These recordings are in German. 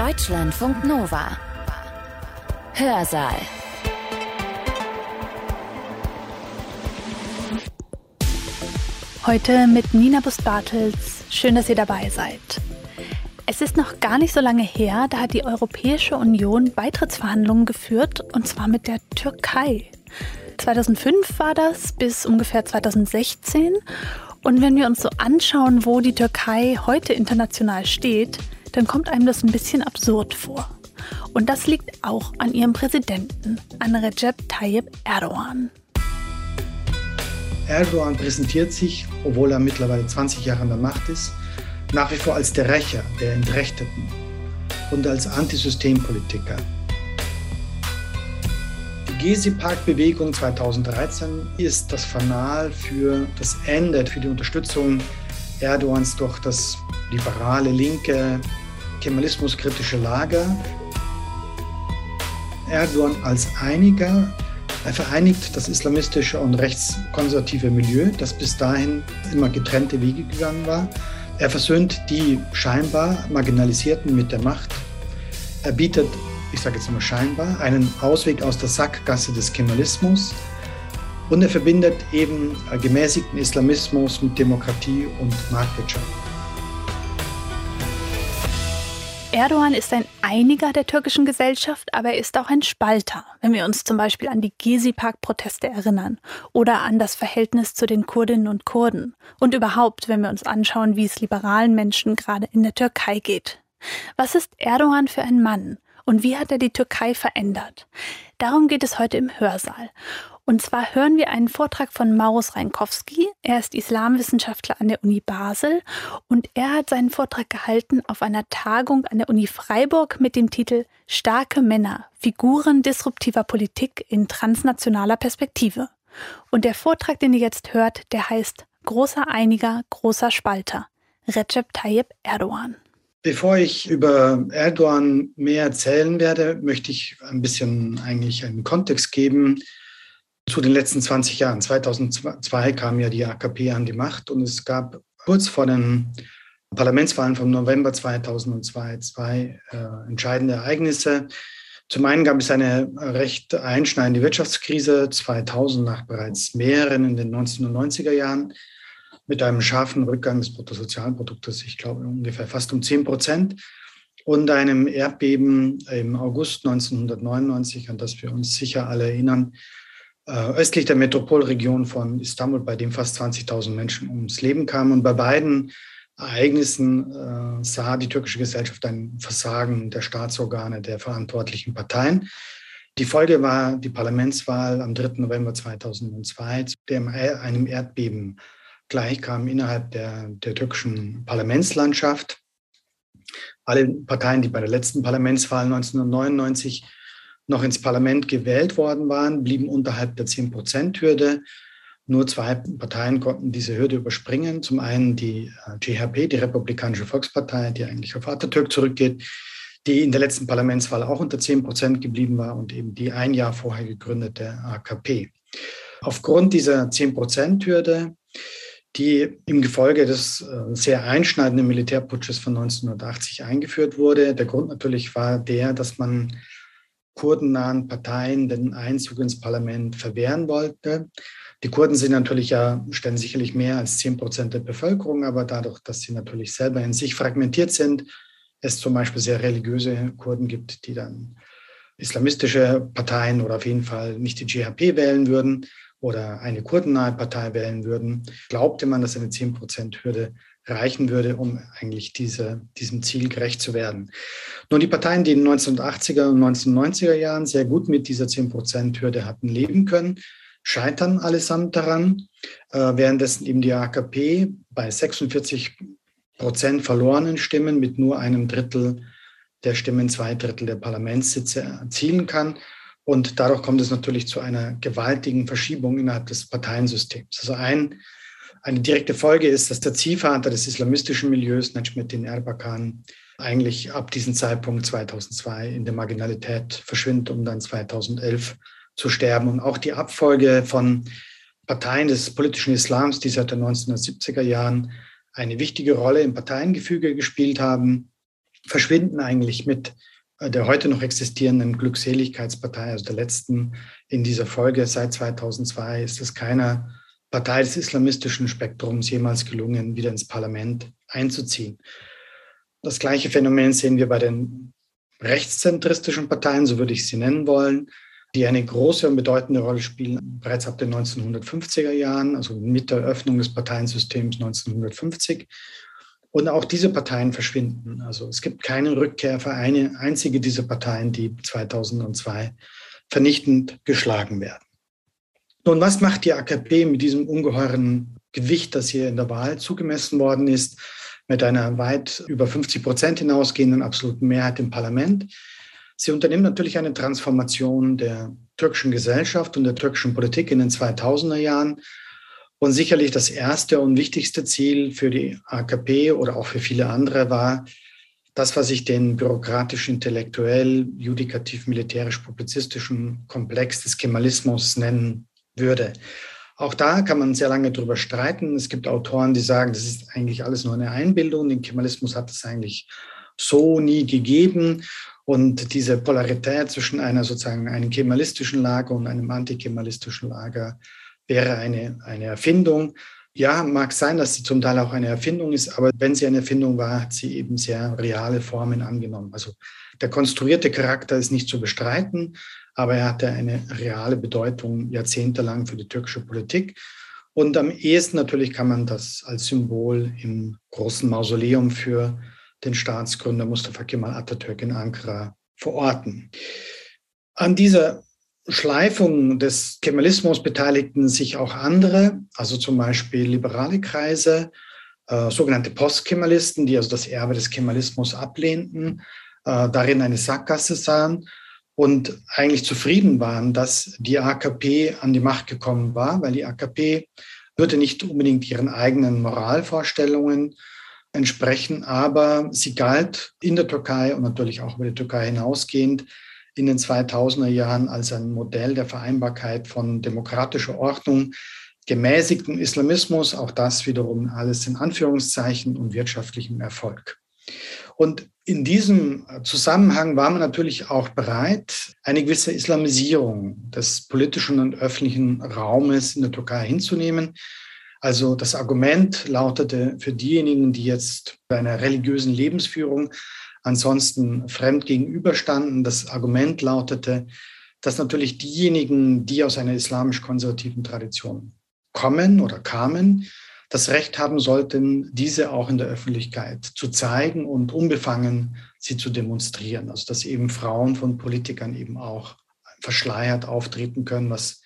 Deutschlandfunk Nova. Hörsaal. Heute mit Nina Bust-Bartels. Schön, dass ihr dabei seid. Es ist noch gar nicht so lange her, da hat die Europäische Union Beitrittsverhandlungen geführt, und zwar mit der Türkei. 2005 war das bis ungefähr 2016. Und wenn wir uns so anschauen, wo die Türkei heute international steht, dann kommt einem das ein bisschen absurd vor. Und das liegt auch an ihrem Präsidenten, an Recep Tayyip Erdogan. Erdogan präsentiert sich, obwohl er mittlerweile 20 Jahre an der Macht ist, nach wie vor als der Rächer der Entrechteten und als Antisystempolitiker. Die Gezi-Park-Bewegung 2013 ist das Fanal für das Ende, für die Unterstützung Erdogans durch das liberale, linke, kemalismuskritische Lager. Erdogan als Einiger er vereinigt das islamistische und rechtskonservative Milieu, das bis dahin immer getrennte Wege gegangen war. Er versöhnt die scheinbar Marginalisierten mit der Macht. Er bietet, ich sage jetzt mal scheinbar, einen Ausweg aus der Sackgasse des Kemalismus. Und er verbindet eben gemäßigten Islamismus mit Demokratie und Marktwirtschaft. Erdogan ist ein Einiger der türkischen Gesellschaft, aber er ist auch ein Spalter, wenn wir uns zum Beispiel an die Gezi-Park-Proteste erinnern oder an das Verhältnis zu den Kurdinnen und Kurden und überhaupt, wenn wir uns anschauen, wie es liberalen Menschen gerade in der Türkei geht. Was ist Erdogan für ein Mann und wie hat er die Türkei verändert? Darum geht es heute im Hörsaal. Und zwar hören wir einen Vortrag von Maurus Reinkowski. Er ist Islamwissenschaftler an der Uni Basel und er hat seinen Vortrag gehalten auf einer Tagung an der Uni Freiburg mit dem Titel Starke Männer, Figuren disruptiver Politik in transnationaler Perspektive. Und der Vortrag, den ihr jetzt hört, der heißt Großer Einiger, großer Spalter. Recep Tayyip Erdogan. Bevor ich über Erdogan mehr erzählen werde, möchte ich ein bisschen eigentlich einen Kontext geben, zu den letzten 20 Jahren. 2002 kam ja die AKP an die Macht und es gab kurz vor den Parlamentswahlen vom November 2002 zwei äh, entscheidende Ereignisse. Zum einen gab es eine recht einschneidende Wirtschaftskrise 2000 nach bereits mehreren in den 1990er Jahren mit einem scharfen Rückgang des Bruttosozialproduktes, ich glaube ungefähr fast um 10 Prozent und einem Erdbeben im August 1999, an das wir uns sicher alle erinnern, östlich der Metropolregion von Istanbul, bei dem fast 20.000 Menschen ums Leben kamen. Und bei beiden Ereignissen äh, sah die türkische Gesellschaft ein Versagen der Staatsorgane, der verantwortlichen Parteien. Die Folge war die Parlamentswahl am 3. November 2002, der einem Erdbeben gleichkam innerhalb der, der türkischen Parlamentslandschaft. Alle Parteien, die bei der letzten Parlamentswahl 1999 noch ins Parlament gewählt worden waren, blieben unterhalb der 10-Prozent-Hürde. Nur zwei Parteien konnten diese Hürde überspringen. Zum einen die GHP, äh, die Republikanische Volkspartei, die eigentlich auf Atatürk zurückgeht, die in der letzten Parlamentswahl auch unter 10 Prozent geblieben war und eben die ein Jahr vorher gegründete AKP. Aufgrund dieser 10-Prozent-Hürde, die im Gefolge des äh, sehr einschneidenden Militärputsches von 1980 eingeführt wurde, der Grund natürlich war der, dass man kurdennahen Parteien den Einzug ins Parlament verwehren wollte. Die Kurden sind natürlich ja, stellen sicherlich mehr als 10 Prozent der Bevölkerung, aber dadurch, dass sie natürlich selber in sich fragmentiert sind, es zum Beispiel sehr religiöse Kurden gibt, die dann islamistische Parteien oder auf jeden Fall nicht die GHP wählen würden oder eine kurdennahe Partei wählen würden, glaubte man, dass eine 10-Prozent-Hürde reichen würde, um eigentlich diese, diesem Ziel gerecht zu werden. Nun, die Parteien, die in den 1980er und 1990er Jahren sehr gut mit dieser 10-Prozent-Hürde hatten leben können, scheitern allesamt daran, äh, währenddessen eben die AKP bei 46 Prozent verlorenen Stimmen mit nur einem Drittel der Stimmen zwei Drittel der Parlamentssitze erzielen kann. Und dadurch kommt es natürlich zu einer gewaltigen Verschiebung innerhalb des Parteiensystems. Also ein eine direkte Folge ist, dass der Ziehvater des islamistischen Milieus, Najmuddin Erbakan, eigentlich ab diesem Zeitpunkt 2002 in der Marginalität verschwindet, um dann 2011 zu sterben. Und auch die Abfolge von Parteien des politischen Islams, die seit den 1970er Jahren eine wichtige Rolle im Parteiengefüge gespielt haben, verschwinden eigentlich mit äh, der heute noch existierenden Glückseligkeitspartei, also der letzten in dieser Folge seit 2002, ist es keiner Partei des islamistischen Spektrums jemals gelungen, wieder ins Parlament einzuziehen. Das gleiche Phänomen sehen wir bei den rechtszentristischen Parteien, so würde ich sie nennen wollen, die eine große und bedeutende Rolle spielen bereits ab den 1950er Jahren, also mit der Öffnung des Parteiensystems 1950. Und auch diese Parteien verschwinden. Also es gibt keine Rückkehr für eine einzige dieser Parteien, die 2002 vernichtend geschlagen werden. Nun, was macht die AKP mit diesem ungeheuren Gewicht, das hier in der Wahl zugemessen worden ist, mit einer weit über 50 Prozent hinausgehenden absoluten Mehrheit im Parlament? Sie unternimmt natürlich eine Transformation der türkischen Gesellschaft und der türkischen Politik in den 2000er Jahren. Und sicherlich das erste und wichtigste Ziel für die AKP oder auch für viele andere war, das, was ich den bürokratisch-intellektuell, judikativ-militärisch-publizistischen Komplex des Kemalismus nennen würde. Auch da kann man sehr lange drüber streiten. Es gibt Autoren, die sagen, das ist eigentlich alles nur eine Einbildung. Den Kemalismus hat es eigentlich so nie gegeben. Und diese Polarität zwischen einer sozusagen einem kemalistischen Lager und einem antikemalistischen Lager wäre eine, eine Erfindung. Ja, mag sein, dass sie zum Teil auch eine Erfindung ist, aber wenn sie eine Erfindung war, hat sie eben sehr reale Formen angenommen. Also der konstruierte Charakter ist nicht zu bestreiten, aber er hatte eine reale Bedeutung jahrzehntelang für die türkische Politik. Und am ehesten natürlich kann man das als Symbol im großen Mausoleum für den Staatsgründer Mustafa Kemal Atatürk in Ankara verorten. An dieser Schleifung des Kemalismus beteiligten sich auch andere, also zum Beispiel liberale Kreise, äh, sogenannte Postkemalisten, die also das Erbe des Kemalismus ablehnten, äh, darin eine Sackgasse sahen und eigentlich zufrieden waren, dass die AKP an die Macht gekommen war, weil die AKP würde nicht unbedingt ihren eigenen Moralvorstellungen entsprechen. Aber sie galt in der Türkei und natürlich auch über die Türkei hinausgehend in den 2000er Jahren als ein Modell der Vereinbarkeit von demokratischer Ordnung, gemäßigtem Islamismus, auch das wiederum alles in Anführungszeichen und wirtschaftlichem Erfolg. Und in diesem Zusammenhang war man natürlich auch bereit, eine gewisse Islamisierung des politischen und öffentlichen Raumes in der Türkei hinzunehmen. Also das Argument lautete für diejenigen, die jetzt bei einer religiösen Lebensführung ansonsten fremd gegenüberstanden, das Argument lautete, dass natürlich diejenigen, die aus einer islamisch-konservativen Tradition kommen oder kamen, das Recht haben sollten, diese auch in der Öffentlichkeit zu zeigen und unbefangen sie zu demonstrieren. Also dass eben Frauen von Politikern eben auch verschleiert auftreten können, was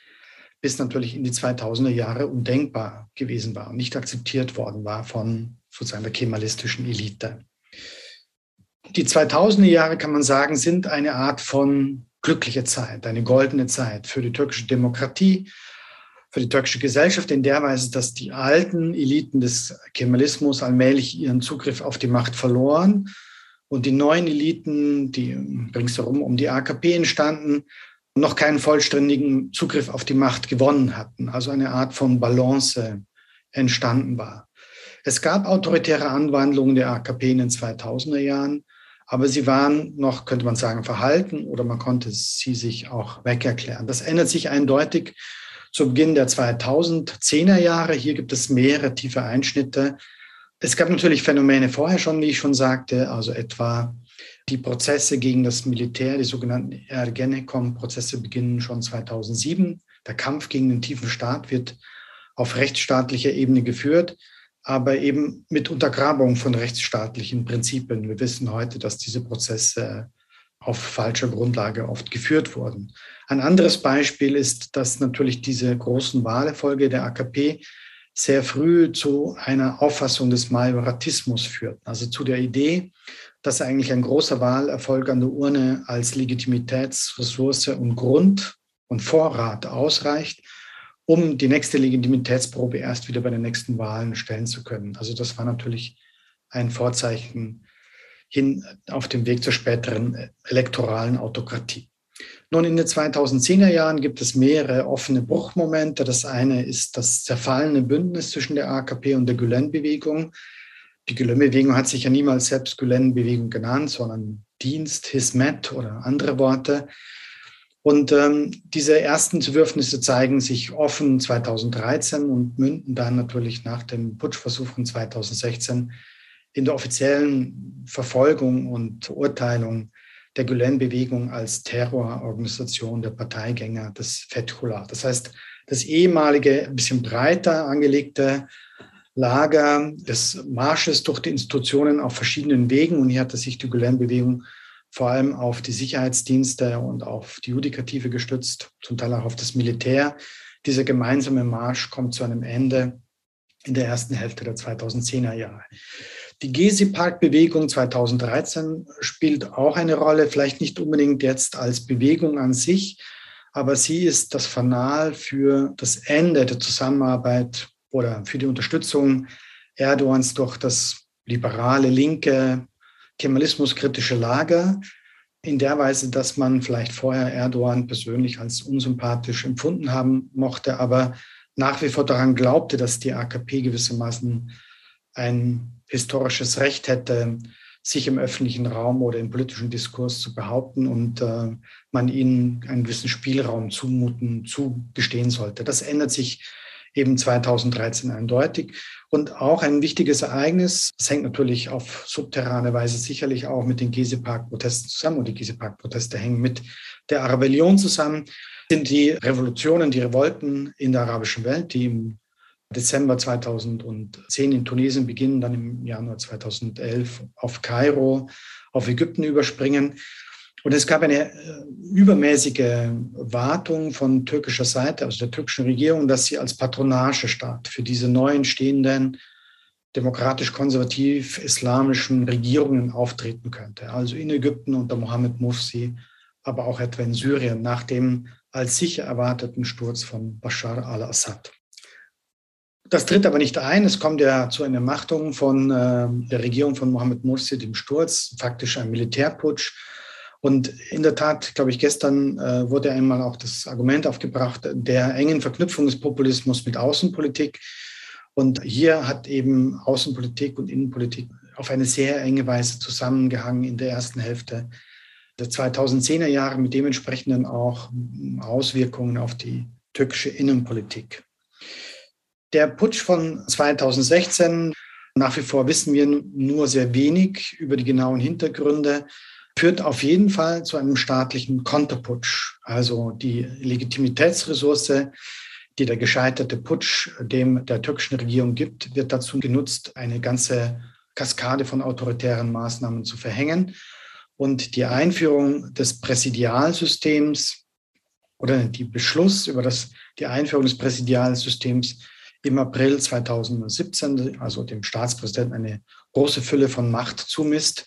bis natürlich in die 2000er Jahre undenkbar gewesen war und nicht akzeptiert worden war von sozusagen der kemalistischen Elite. Die 2000er Jahre, kann man sagen, sind eine Art von glücklicher Zeit, eine goldene Zeit für die türkische Demokratie, für die türkische Gesellschaft in der Weise, dass die alten Eliten des Kemalismus allmählich ihren Zugriff auf die Macht verloren und die neuen Eliten, die ringsherum um die AKP entstanden, noch keinen vollständigen Zugriff auf die Macht gewonnen hatten, also eine Art von Balance entstanden war. Es gab autoritäre Anwandlungen der AKP in den 2000er Jahren, aber sie waren noch, könnte man sagen, verhalten oder man konnte sie sich auch wegerklären. Das ändert sich eindeutig zu Beginn der 2010er Jahre. Hier gibt es mehrere tiefe Einschnitte. Es gab natürlich Phänomene vorher schon, wie ich schon sagte, also etwa die Prozesse gegen das Militär, die sogenannten Ergenekon-Prozesse beginnen schon 2007. Der Kampf gegen den tiefen Staat wird auf rechtsstaatlicher Ebene geführt, aber eben mit Untergrabung von rechtsstaatlichen Prinzipien. Wir wissen heute, dass diese Prozesse auf falscher Grundlage oft geführt wurden. Ein anderes Beispiel ist, dass natürlich diese großen Wahlerfolge der AKP sehr früh zu einer Auffassung des Majoratismus führten, also zu der Idee, dass eigentlich ein großer Wahlerfolg an der Urne als Legitimitätsressource und Grund und Vorrat ausreicht, um die nächste Legitimitätsprobe erst wieder bei den nächsten Wahlen stellen zu können. Also das war natürlich ein Vorzeichen hin auf dem Weg zur späteren elektoralen Autokratie. Nun, in den 2010er Jahren gibt es mehrere offene Bruchmomente. Das eine ist das zerfallene Bündnis zwischen der AKP und der Gülen-Bewegung, Die Gülen-Bewegung hat sich ja niemals selbst Gülen-Bewegung genannt, sondern Dienst, Hismet oder andere Worte. Und ähm, diese ersten Zerwürfnisse zeigen sich offen 2013 und münden dann natürlich nach dem Putschversuch von 2016 in der offiziellen Verfolgung und Verurteilung der Gülen-Bewegung als Terrororganisation der Parteigänger des Fethullah. Das heißt, das ehemalige, ein bisschen breiter angelegte Lager des Marsches durch die Institutionen auf verschiedenen Wegen. Und hier hatte sich die Gülen-Bewegung vor allem auf die Sicherheitsdienste und auf die Judikative gestützt, zum Teil auch auf das Militär. Dieser gemeinsame Marsch kommt zu einem Ende in der ersten Hälfte der 2010er Jahre. Die Gezi-Park-Bewegung 2013 spielt auch eine Rolle, vielleicht nicht unbedingt jetzt als Bewegung an sich, aber sie ist das Fanal für das Ende der Zusammenarbeit oder für die Unterstützung Erdogans durch das liberale, linke kemalismuskritische Lager in der Weise, dass man vielleicht vorher Erdogan persönlich als unsympathisch empfunden haben mochte, aber nach wie vor daran glaubte, dass die AKP gewissermaßen ein historisches Recht hätte, sich im öffentlichen Raum oder im politischen Diskurs zu behaupten und äh, man ihnen einen gewissen Spielraum zumuten, zugestehen sollte. Das ändert sich eben 2013 eindeutig. Und auch ein wichtiges Ereignis, das hängt natürlich auf subterrane Weise sicherlich auch mit den Gezi-Park-Protesten zusammen und die Gezi-Park-Proteste hängen mit der Arabellion zusammen, sind die Revolutionen, die Revolten in der arabischen Welt, die im Dezember 2010 in Tunesien beginnen, dann im Januar 2011 auf Kairo, auf Ägypten überspringen. Und es gab eine äh, übermäßige Wartung von türkischer Seite, also der türkischen Regierung, dass sie als Patronagestaat für diese neuen stehenden demokratisch-konservativ-islamischen Regierungen auftreten könnte. Also in Ägypten unter Mohammed Mufsi, aber auch etwa in Syrien nach dem als sicher erwarteten Sturz von Bashar al-Assad. Das tritt aber nicht ein. Es kommt ja zu einer Machtung von äh, der Regierung von Mohammed Mursi, dem Sturz, faktisch ein Militärputsch und in der Tat, glaube ich, gestern äh, wurde einmal auch das Argument aufgebracht der engen Verknüpfung des Populismus mit Außenpolitik. Und hier hat eben Außenpolitik und Innenpolitik auf eine sehr enge Weise zusammengehangen in der ersten Hälfte der 2010er Jahre mit dementsprechenden auch Auswirkungen auf die türkische Innenpolitik. Der Putsch von 2016, nach wie vor wissen wir nur sehr wenig über die genauen Hintergründe führt auf jeden Fall zu einem staatlichen Konterputsch. Also die Legitimitätsressource, die der gescheiterte Putsch dem der türkischen Regierung gibt, wird dazu genutzt, eine ganze Kaskade von autoritären Maßnahmen zu verhängen. Und die Einführung des Präsidialsystems oder die Beschluss über das, die Einführung des Präsidialsystems im April 2017, also dem Staatspräsidenten eine große Fülle von Macht zumisst,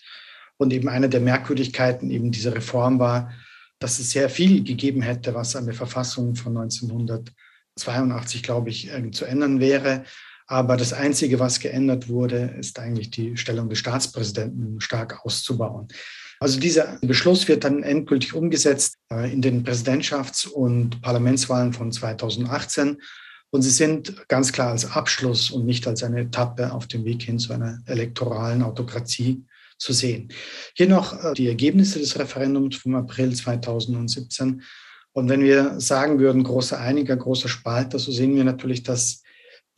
und eben eine der Merkwürdigkeiten eben dieser Reform war, dass es sehr viel gegeben hätte, was an der Verfassung von 1982, glaube ich, zu ändern wäre. Aber das Einzige, was geändert wurde, ist eigentlich die Stellung des Staatspräsidenten stark auszubauen. Also dieser Beschluss wird dann endgültig umgesetzt äh, in den Präsidentschafts- und Parlamentswahlen von 2018. Und sie sind ganz klar als Abschluss und nicht als eine Etappe auf dem Weg hin zu einer elektoralen Autokratie zu sehen. Hier noch äh, die Ergebnisse des Referendums vom April 2017. Und wenn wir sagen würden, großer Einiger, großer Spalter, so sehen wir natürlich, dass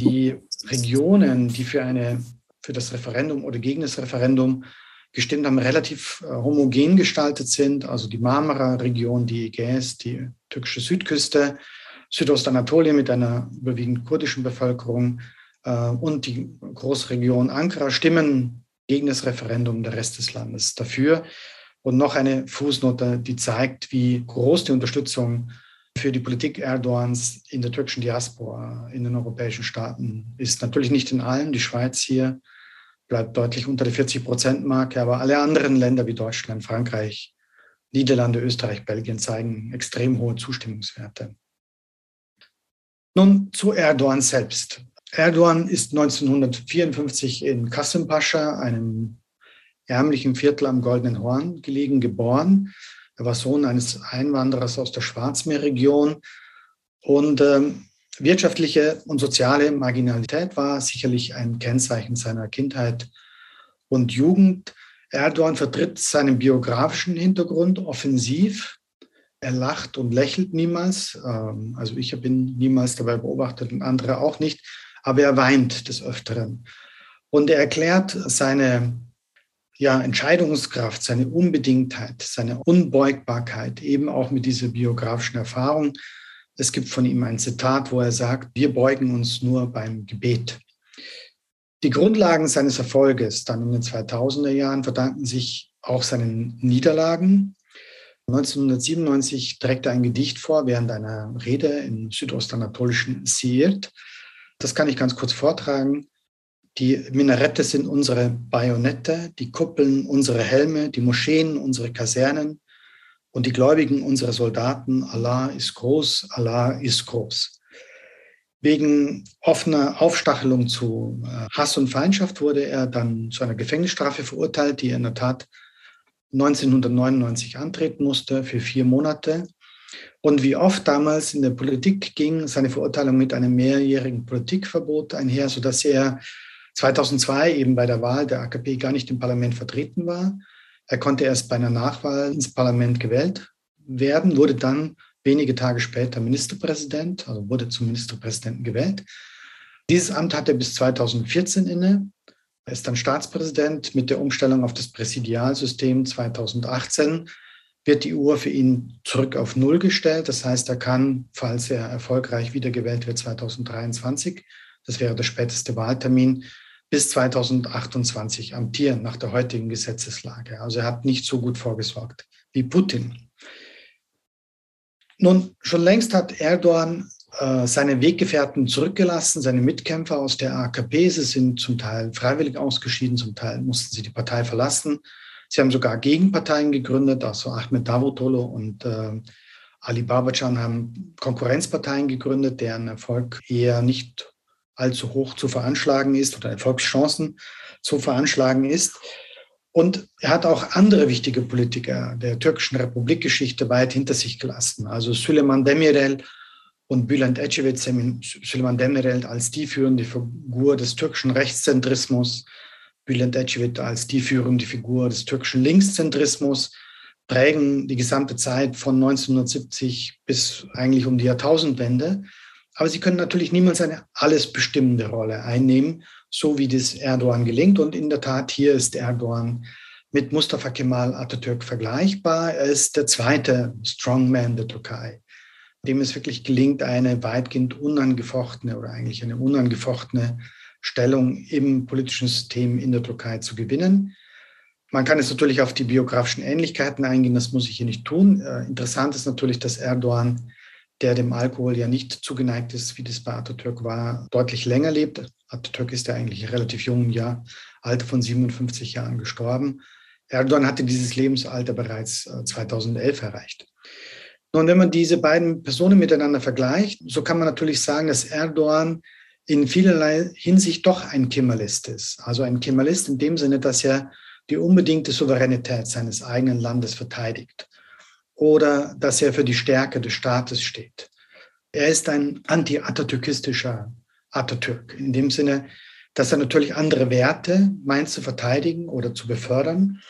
die Regionen, die für, eine, für das Referendum oder gegen das Referendum gestimmt haben, relativ äh, homogen gestaltet sind. Also die Marmara-Region, die Ägäis, die türkische Südküste, Südostanatolien mit einer überwiegend kurdischen Bevölkerung äh, und die Großregion Ankara stimmen gegen das Referendum, der Rest des Landes dafür. Und noch eine Fußnote, die zeigt, wie groß die Unterstützung für die Politik Erdogans in der türkischen Diaspora in den europäischen Staaten ist. Natürlich nicht in allen. Die Schweiz hier bleibt deutlich unter der 40-Prozent-Marke, aber alle anderen Länder wie Deutschland, Frankreich, Niederlande, Österreich, Belgien zeigen extrem hohe Zustimmungswerte. Nun zu Erdogan selbst. Erdogan ist 1954 in Kasımpaşa, einem ärmlichen Viertel am Goldenen Horn gelegen, geboren. Er war Sohn eines Einwanderers aus der Schwarzmeerregion. Und ähm, wirtschaftliche und soziale Marginalität war sicherlich ein Kennzeichen seiner Kindheit und Jugend. Erdogan vertritt seinen biografischen Hintergrund offensiv. Er lacht und lächelt niemals. Ähm, also ich habe ihn niemals dabei beobachtet und andere auch nicht. Aber er weint des Öfteren. Und er erklärt seine ja, Entscheidungskraft, seine Unbedingtheit, seine Unbeugbarkeit eben auch mit dieser biografischen Erfahrung. Es gibt von ihm ein Zitat, wo er sagt, wir beugen uns nur beim Gebet. Die Grundlagen seines Erfolges dann in den 2000er Jahren verdanken sich auch seinen Niederlagen. 1997 trägt er ein Gedicht vor während einer Rede im südostanatolischen Siirt. Das kann ich ganz kurz vortragen. Die Minarette sind unsere Bajonette, die Kuppeln unsere Helme, die Moscheen unsere Kasernen und die Gläubigen unsere Soldaten. Allah ist groß, Allah ist groß. Wegen offener Aufstachelung zu äh, Hass und Feindschaft wurde er dann zu einer Gefängnisstrafe verurteilt, die er in der Tat 1999 antreten musste für vier Monate. Und wie oft damals in der Politik ging seine Verurteilung mit einem mehrjährigen Politikverbot einher, sodass er 2002 eben bei der Wahl der AKP gar nicht im Parlament vertreten war. Er konnte erst bei einer Nachwahl ins Parlament gewählt werden, wurde dann wenige Tage später Ministerpräsident, also wurde zum Ministerpräsidenten gewählt. Dieses Amt hat er bis 2014 inne. Er ist dann Staatspräsident. Mit der Umstellung auf das Präsidialsystem 2018 wird die Uhr für ihn zurück auf Null gestellt. Das heißt, er kann, falls er erfolgreich wiedergewählt wird, 2023, das wäre der späteste Wahltermin, bis 2028 amtieren nach der heutigen Gesetzeslage. Also er hat nicht so gut vorgesorgt wie Putin. Nun, schon längst hat Erdogan seine Weggefährten zurückgelassen, seine Mitkämpfer aus der AKP. Sie sind zum Teil freiwillig ausgeschieden, zum Teil mussten sie die Partei verlassen. Sie haben sogar Gegenparteien gegründet, also Ahmed Davutoglu und äh, Ali Babacan haben Konkurrenzparteien gegründet, deren Erfolg eher nicht allzu hoch zu veranschlagen ist oder Erfolgschancen zu veranschlagen ist. Und er hat auch andere wichtige Politiker der türkischen Republikgeschichte weit hinter sich gelassen. Also Süleyman Demirel und Bülent Ecevit, Süleyman Demirel als die führende Figur des türkischen Rechtszentrismus, Bülent Ecevit als die führende Figur des türkischen Linkszentrismus, prägen die gesamte Zeit von 1970 bis eigentlich um die Jahrtausendwende. Aber sie können natürlich niemals eine alles bestimmende Rolle einnehmen so wie das Erdogan gelingt. Und in der Tat, hier ist Erdogan mit Mustafa Kemal Atatürk vergleichbar. Er ist der zweite Strongman der Türkei, dem es wirklich gelingt, eine weitgehend unangefochtene oder eigentlich eine unangefochtene Stellung im politischen System in der Türkei zu gewinnen. Man kann jetzt natürlich auf die biografischen Ähnlichkeiten eingehen, das muss ich hier nicht tun. Äh, interessant ist natürlich, dass Erdogan der dem Alkohol ja nicht zugeneigt ist, wie das bei Atatürk war, deutlich länger lebt. Atatürk ist ja eigentlich relativ jungen Jahr, Alter von 57 Jahren gestorben. Erdogan hatte dieses Lebensalter bereits 2011 äh, erreicht. Nun, wenn man diese beiden Personen miteinander vergleicht, so kann man natürlich sagen, dass Erdogan in vielerlei Hinsicht doch ein Kemalist ist. Also ein Kemalist in dem Sinne, dass er die unbedingte Souveränität seines eigenen Landes verteidigt oder dass er für die Stärke des Staates steht. Er ist ein anti-atatürkistischer Atatürk, in dem Sinne, dass er natürlich andere Werte meint zu verteidigen oder zu befördern,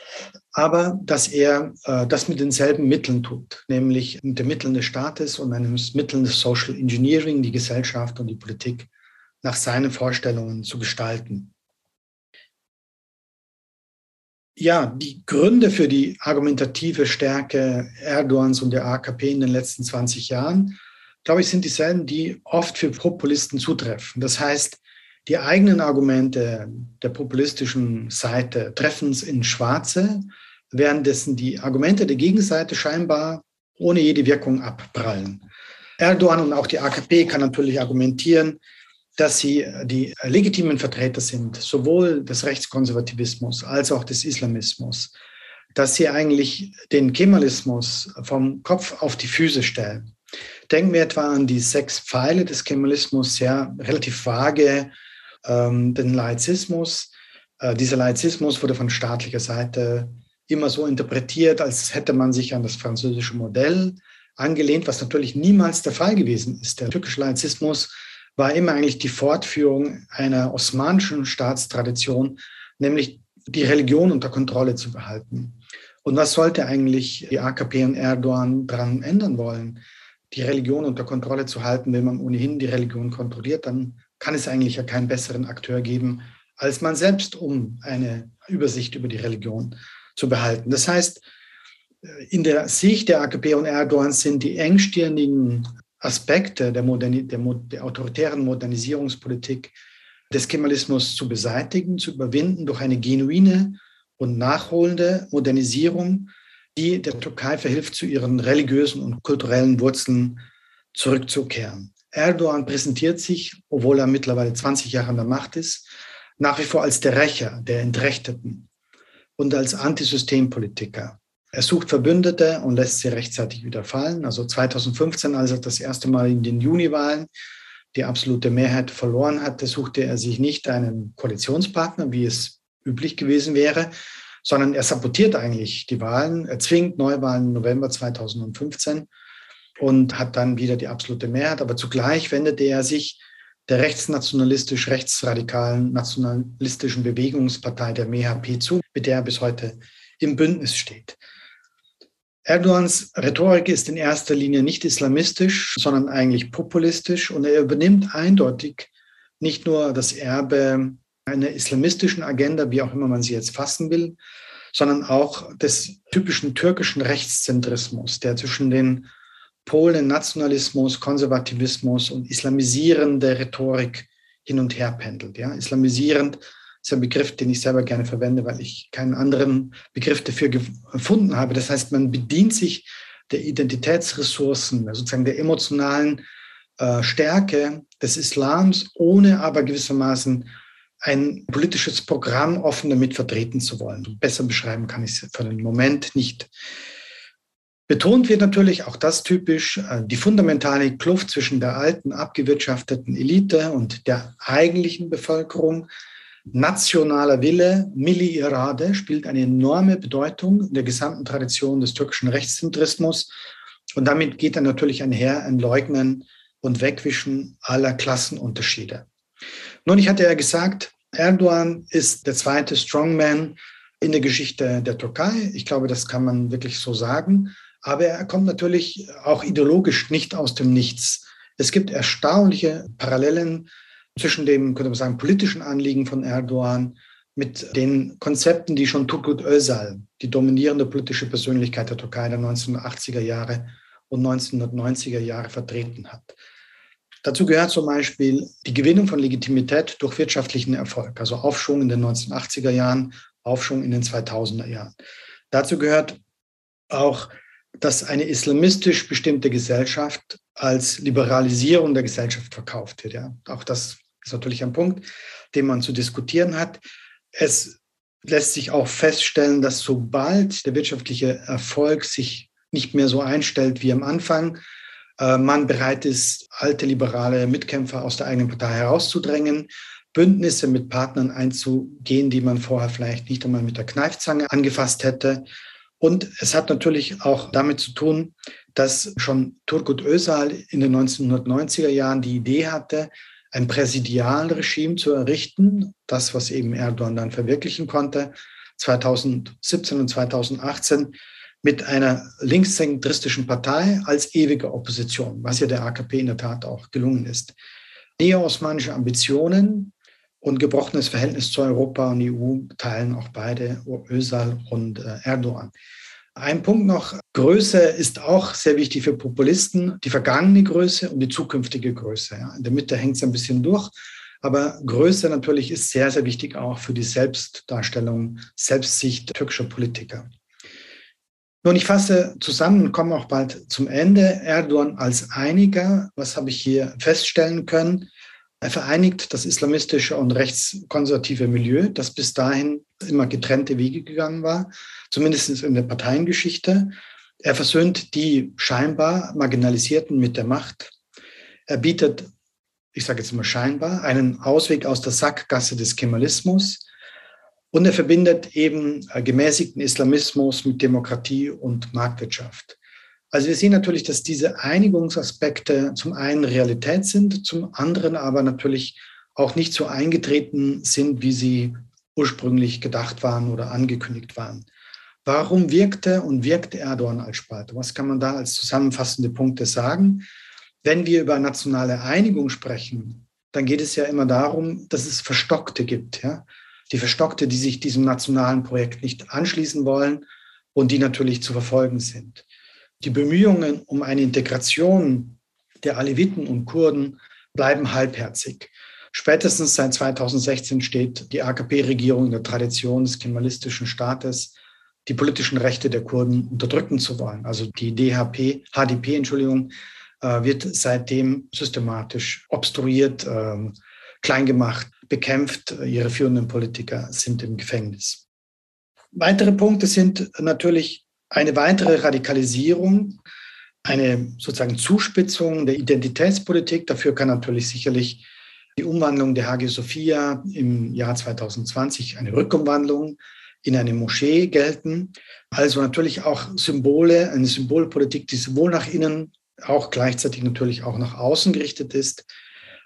aber dass er äh, das mit denselben Mitteln tut, nämlich mit den Mitteln des Staates und einem Mitteln des Social Engineering, die Gesellschaft und die Politik nach seinen Vorstellungen zu gestalten. ja, die Gründe für die argumentative Stärke Erdogans und der AKP in den letzten 20 Jahren, glaube ich, sind dieselben, die oft für Populisten zutreffen. Das heißt, die eigenen Argumente der populistischen Seite treffen es in Schwarze, währenddessen die Argumente der Gegenseite scheinbar ohne jede Wirkung abprallen. Erdogan und auch die AKP kann natürlich argumentieren, dass sie die legitimen Vertreter sind, sowohl des Rechtskonservativismus als auch des Islamismus, dass sie eigentlich den Kemalismus vom Kopf auf die Füße stellen. Denken wir etwa an die sechs Pfeile des Kemalismus, sehr relativ vage, ähm, den Laizismus. Äh, dieser Laizismus wurde von staatlicher Seite immer so interpretiert, als hätte man sich an das französische Modell angelehnt, was natürlich niemals der Fall gewesen ist. Der türkische Laizismus war immer eigentlich die Fortführung einer osmanischen Staatstradition, nämlich die Religion unter Kontrolle zu behalten. Und was sollte eigentlich die AKP und Erdogan daran ändern wollen? Die Religion unter Kontrolle zu halten, wenn man ohnehin die Religion kontrolliert, dann kann es eigentlich ja keinen besseren Akteur geben als man selbst, um eine Übersicht über die Religion zu behalten. Das heißt, in der Sicht der AKP und Erdogan sind die engstirnigen Aspekte der, Moderni der, der autoritären Modernisierungspolitik des Kemalismus zu beseitigen, zu überwinden durch eine genuine und nachholende Modernisierung, die der Türkei verhilft, zu ihren religiösen und kulturellen Wurzeln zurückzukehren. Erdogan präsentiert sich, obwohl er mittlerweile 20 Jahre an der Macht ist, nach wie vor als der Rächer, der Entrechteten und als Antisystempolitiker. Er sucht Verbündete und lässt sie rechtzeitig wieder fallen. Also 2015, als er das erste Mal in den Juniwahlen die absolute Mehrheit verloren hatte, suchte er sich nicht einen Koalitionspartner, wie es üblich gewesen wäre, sondern er sabotiert eigentlich die Wahlen. Er zwingt Neuwahlen im November 2015 und hat dann wieder die absolute Mehrheit. Aber zugleich wendete er sich der rechtsnationalistisch-rechtsradikalen nationalistischen Bewegungspartei der MHP zu, mit der er bis heute im Bündnis steht. Erdogans Rhetorik ist in erster Linie nicht islamistisch, sondern eigentlich populistisch und er übernimmt eindeutig nicht nur das Erbe einer islamistischen Agenda, wie auch immer man sie jetzt fassen will, sondern auch des typischen türkischen Rechtszentrismus, der zwischen den Polen Nationalismus, Konservativismus und islamisierende Rhetorik hin und her pendelt. Ja? Islamisierend ist ein Begriff, den ich selber gerne verwende, weil ich keinen anderen Begriff dafür gefunden habe. Das heißt, man bedient sich der Identitätsressourcen, sozusagen der emotionalen äh, Stärke des Islams, ohne aber gewissermaßen ein politisches Programm offen damit vertreten zu wollen. Besser beschreiben kann ich es für den Moment nicht. Betont wird natürlich, auch das typisch, äh, die fundamentale Kluft zwischen der alten, abgewirtschafteten Elite und der eigentlichen Bevölkerung, Nationaler Wille, Milli-Irade, spielt eine enorme Bedeutung in der gesamten Tradition des türkischen Rechtszentrismus. Und damit geht dann natürlich einher ein Leugnen und Wegwischen aller Klassenunterschiede. Nun, ich hatte ja gesagt, Erdogan ist der zweite Strongman in der Geschichte der Türkei. Ich glaube, das kann man wirklich so sagen. Aber er kommt natürlich auch ideologisch nicht aus dem Nichts. Es gibt erstaunliche Parallelen zwischen dem, könnte man sagen, politischen Anliegen von Erdogan mit den Konzepten, die schon Turgut Özal, die dominierende politische Persönlichkeit der Türkei der 1980er Jahre und 1990er Jahre vertreten hat. Dazu gehört zum Beispiel die Gewinnung von Legitimität durch wirtschaftlichen Erfolg, also Aufschwung in den 1980er Jahren, Aufschwung in den 2000er Jahren. Dazu gehört auch, dass eine islamistisch bestimmte Gesellschaft als Liberalisierung der Gesellschaft verkauft wird. Ja. Auch das ist natürlich ein Punkt, den man zu diskutieren hat. Es lässt sich auch feststellen, dass sobald der wirtschaftliche Erfolg sich nicht mehr so einstellt wie am Anfang, äh, man bereit ist, alte liberale Mitkämpfer aus der eigenen Partei herauszudrängen, Bündnisse mit Partnern einzugehen, die man vorher vielleicht nicht einmal mit der Kneifzange angefasst hätte. Und es hat natürlich auch damit zu tun, dass schon Turgut Özal in den 1990er Jahren die Idee hatte, ein Präsidialregime zu errichten, das, was eben Erdogan dann verwirklichen konnte, 2017 und 2018 mit einer linkszentristischen Partei als ewige Opposition, was ja der AKP in der Tat auch gelungen ist. Neo-osmanische Ambitionen und gebrochenes Verhältnis zu Europa und EU teilen auch beide, Özal und äh, Erdogan. Ein Punkt noch, Größe ist auch sehr wichtig für Populisten, die vergangene Größe und die zukünftige Größe. Ja. In der Mitte hängt es ein bisschen durch, aber Größe natürlich ist sehr, sehr wichtig auch für die Selbstdarstellung, Selbstsicht türkischer Politiker. Nun, ich fasse zusammen und komme auch bald zum Ende. Erdogan als Einiger, was habe ich hier feststellen können? Er vereinigt das islamistische und rechtskonservative Milieu, das bis dahin immer getrennte Wege gegangen war, zumindest in der Parteiengeschichte. Er versöhnt die scheinbar Marginalisierten mit der Macht. Er bietet, ich sage jetzt mal scheinbar, einen Ausweg aus der Sackgasse des Kemalismus. Und er verbindet eben gemäßigten Islamismus mit Demokratie und Marktwirtschaft. Also wir sehen natürlich, dass diese Einigungsaspekte zum einen Realität sind, zum anderen aber natürlich auch nicht so eingetreten sind, wie sie ursprünglich gedacht waren oder angekündigt waren. Warum wirkte und wirkt Erdogan als Spalter? Was kann man da als zusammenfassende Punkte sagen? Wenn wir über nationale Einigung sprechen, dann geht es ja immer darum, dass es Verstockte gibt. Ja? Die Verstockte, die sich diesem nationalen Projekt nicht anschließen wollen und die natürlich zu verfolgen sind. Die Bemühungen um eine Integration der Aleviten und Kurden bleiben halbherzig. Spätestens seit 2016 steht die AKP-Regierung in der Tradition des kemalistischen Staates, die politischen Rechte der Kurden unterdrücken zu wollen. Also die DHP, HDP, Entschuldigung, äh, wird seitdem systematisch obstruiert, ähm, kleingemacht, bekämpft. Ihre führenden Politiker sind im Gefängnis. Weitere Punkte sind natürlich eine weitere Radikalisierung, eine sozusagen Zuspitzung der Identitätspolitik. Dafür kann natürlich sicherlich die Umwandlung der Hagia Sophia im Jahr 2020, eine Rückumwandlung in eine Moschee gelten. Also natürlich auch Symbole, eine Symbolpolitik, die sowohl nach innen, auch gleichzeitig natürlich auch nach außen gerichtet ist.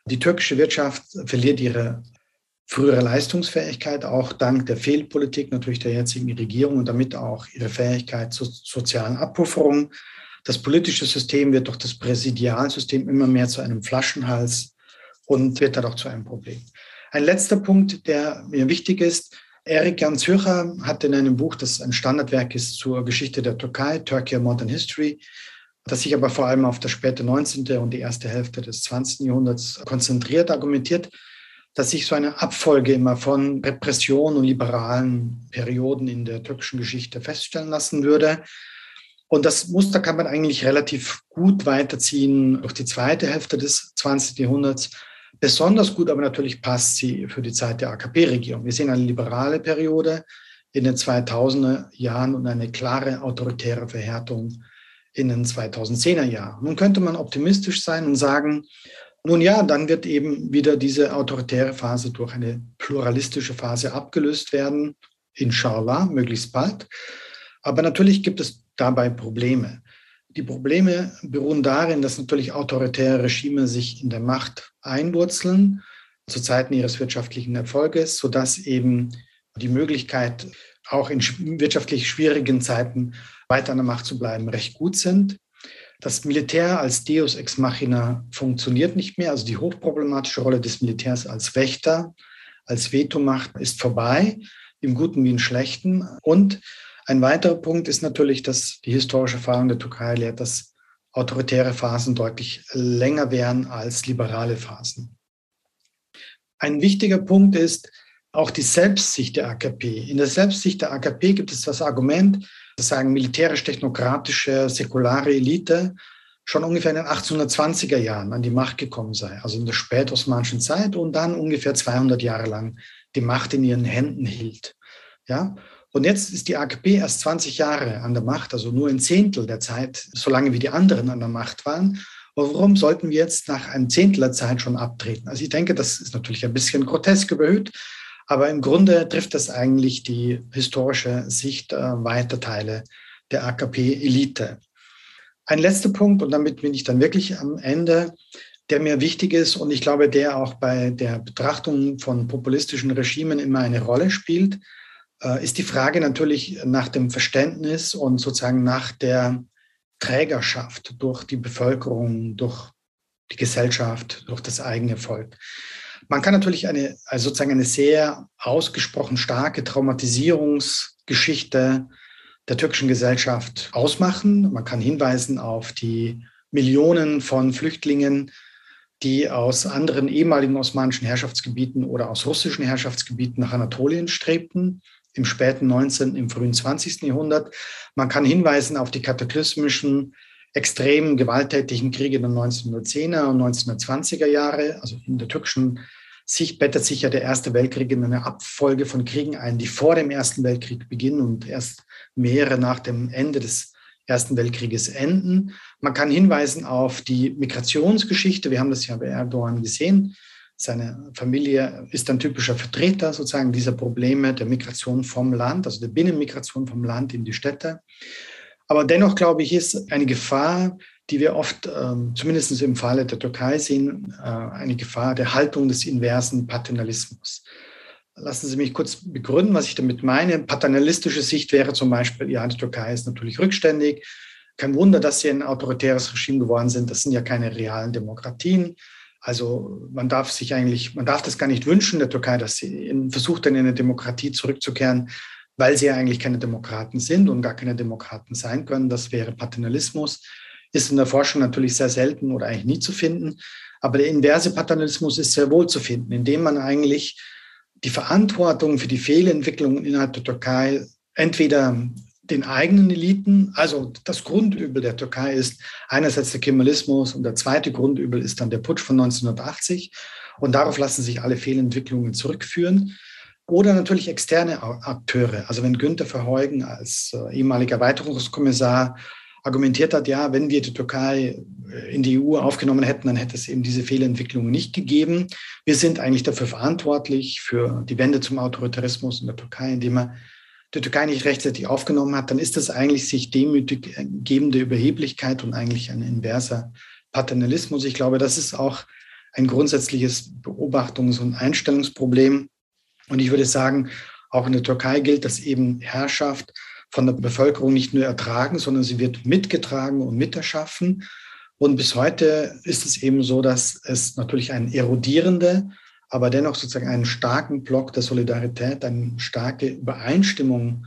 Die türkische Wirtschaft verliert ihre frühere Leistungsfähigkeit, auch dank der Fehlpolitik natürlich der jetzigen Regierung und damit auch ihre Fähigkeit zur sozialen Abpufferung. Das politische System wird durch das Präsidialsystem immer mehr zu einem Flaschenhals und wird dadurch zu einem Problem. Ein letzter Punkt, der mir wichtig ist. Erik Jan Zürcher hat in einem Buch, das ein Standardwerk ist zur Geschichte der Türkei, Turkey Modern History, das sich aber vor allem auf das späte 19. und die erste Hälfte des 20. Jahrhunderts konzentriert, argumentiert, dass sich so eine Abfolge immer von Repression und liberalen Perioden in der türkischen Geschichte feststellen lassen würde. Und das Muster kann man eigentlich relativ gut weiterziehen durch die zweite Hälfte des 20. Jahrhunderts. Besonders gut aber natürlich passt sie für die Zeit der AKP-Regierung. Wir sehen eine liberale Periode in den 2000er Jahren und eine klare autoritäre Verhärtung in den 2010er Jahren. Nun könnte man optimistisch sein und sagen, nun ja, dann wird eben wieder diese autoritäre Phase durch eine pluralistische Phase abgelöst werden, inshallah, möglichst bald. Aber natürlich gibt es dabei Probleme. Die Probleme beruhen darin, dass natürlich autoritäre Regime sich in der Macht einwurzeln zu Zeiten ihres wirtschaftlichen Erfolges, sodass eben die Möglichkeit, auch in wirtschaftlich schwierigen Zeiten weiter an der Macht zu bleiben, recht gut sind. Das Militär als Deus ex machina funktioniert nicht mehr. Also die hochproblematische Rolle des Militärs als Wächter, als Vetomacht ist vorbei, im Guten wie im Schlechten. Und ein weiterer Punkt ist natürlich, dass die historische Erfahrung der Türkei lehrt, dass autoritäre Phasen deutlich länger wären als liberale Phasen. Ein wichtiger Punkt ist auch die Selbstsicht der AKP. In der Selbstsicht der AKP gibt es das Argument, sagen militärisch-technokratische, säkulare Elite schon ungefähr in den 1820er Jahren an die Macht gekommen sei, also in der spätosmanischen Zeit und dann ungefähr 200 Jahre lang die Macht in ihren Händen hielt. Ja? Und jetzt ist die AKP erst 20 Jahre an der Macht, also nur ein Zehntel der Zeit, so lange wie die anderen an der Macht waren. Und warum sollten wir jetzt nach einem Zehntel der Zeit schon abtreten? Also ich denke, das ist natürlich ein bisschen grotesk überhöht, aber im Grunde trifft das eigentlich die historische Sicht äh, weiter Teile der AKP-Elite. Ein letzter Punkt, und damit bin ich dann wirklich am Ende, der mir wichtig ist und ich glaube, der auch bei der Betrachtung von populistischen Regimen immer eine Rolle spielt, äh, ist die Frage natürlich nach dem Verständnis und sozusagen nach der Trägerschaft durch die Bevölkerung, durch die Gesellschaft, durch das eigene Volk. Man kann natürlich eine, also sozusagen eine sehr ausgesprochen starke Traumatisierungsgeschichte der türkischen Gesellschaft ausmachen. Man kann hinweisen auf die Millionen von Flüchtlingen, die aus anderen ehemaligen osmanischen Herrschaftsgebieten oder aus russischen Herrschaftsgebieten nach Anatolien strebten, im späten 19., im frühen 20. Jahrhundert. Man kann hinweisen auf die kataklysmischen extremen gewalttätigen Kriege der 1910er und 1920er Jahre. Also in der türkischen Sicht bettet sich ja der Erste Weltkrieg in eine Abfolge von Kriegen ein, die vor dem Ersten Weltkrieg beginnen und erst mehrere nach dem Ende des Ersten Weltkrieges enden. Man kann hinweisen auf die Migrationsgeschichte. Wir haben das ja bei Erdogan gesehen. Seine Familie ist ein typischer Vertreter sozusagen dieser Probleme der Migration vom Land, also der Binnenmigration vom Land in die Städte. Aber dennoch glaube ich, ist eine Gefahr, die wir oft, ähm, zumindest im Falle der Türkei sehen, äh, eine Gefahr der Haltung des inversen Paternalismus. Lassen Sie mich kurz begründen, was ich damit meine. Paternalistische Sicht wäre zum Beispiel, ja, die Türkei ist natürlich rückständig. Kein Wunder, dass sie ein autoritäres Regime geworden sind. Das sind ja keine realen Demokratien. Also man darf sich eigentlich, man darf das gar nicht wünschen der Türkei, dass sie versucht, in eine Demokratie zurückzukehren, weil sie ja eigentlich keine Demokraten sind und gar keine Demokraten sein können. Das wäre Paternalismus. Ist in der Forschung natürlich sehr selten oder eigentlich nie zu finden. Aber der inverse Paternalismus ist sehr wohl zu finden, indem man eigentlich die Verantwortung für die Fehlentwicklungen innerhalb der Türkei entweder den eigenen Eliten, also das Grundübel der Türkei ist einerseits der Kemalismus und der zweite Grundübel ist dann der Putsch von 1980 und darauf lassen sich alle Fehlentwicklungen zurückführen. Oder natürlich externe Akteure. Also wenn Günther Verheugen als äh, ehemaliger Erweiterungskommissar argumentiert hat, ja, wenn wir die Türkei äh, in die EU aufgenommen hätten, dann hätte es eben diese Fehlentwicklung nicht gegeben. Wir sind eigentlich dafür verantwortlich, für die Wende zum Autoritarismus in der Türkei, indem man die Türkei nicht rechtzeitig aufgenommen hat, dann ist das eigentlich sich demütig gebende Überheblichkeit und eigentlich ein inverser Paternalismus. Ich glaube, das ist auch ein grundsätzliches Beobachtungs- und Einstellungsproblem. Und ich würde sagen, auch in der Türkei gilt, dass eben Herrschaft von der Bevölkerung nicht nur ertragen, sondern sie wird mitgetragen und miterschaffen. Und bis heute ist es eben so, dass es natürlich eine erodierende, aber dennoch sozusagen einen starken Block der Solidarität, eine starke Übereinstimmung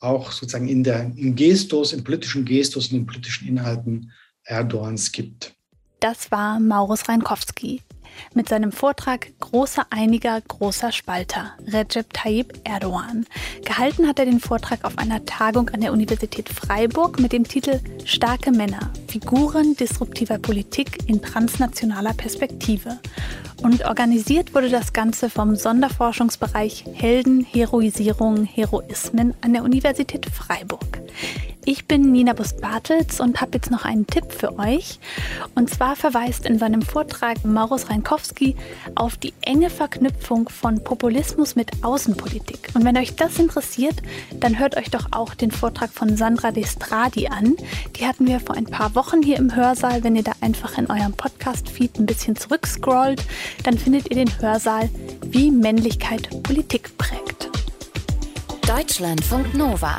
auch sozusagen in der, im Gestus, im politischen Gestus und in den politischen Inhalten Erdogans gibt. Das war Maurus Reinkowski mit seinem Vortrag Großer Einiger, großer Spalter, Recep Tayyip Erdogan. Gehalten hat er den Vortrag auf einer Tagung an der Universität Freiburg mit dem Titel Starke Männer, Figuren disruptiver Politik in transnationaler Perspektive. Und organisiert wurde das Ganze vom Sonderforschungsbereich Helden, Heroisierung, Heroismen an der Universität Freiburg. Ich bin Nina Bust-Bartels und habe jetzt noch einen Tipp für euch. Und zwar verweist in seinem Vortrag Maurus Reinkowski auf die enge Verknüpfung von Populismus mit Außenpolitik. Und wenn euch das interessiert, dann hört euch doch auch den Vortrag von Sandra Destradi an. Die hatten wir vor ein paar Wochen hier im Hörsaal. Wenn ihr da einfach in eurem Podcast-Feed ein bisschen zurückscrollt, dann findet ihr den Hörsaal, wie Männlichkeit Politik prägt. Deutschlandfunk Nova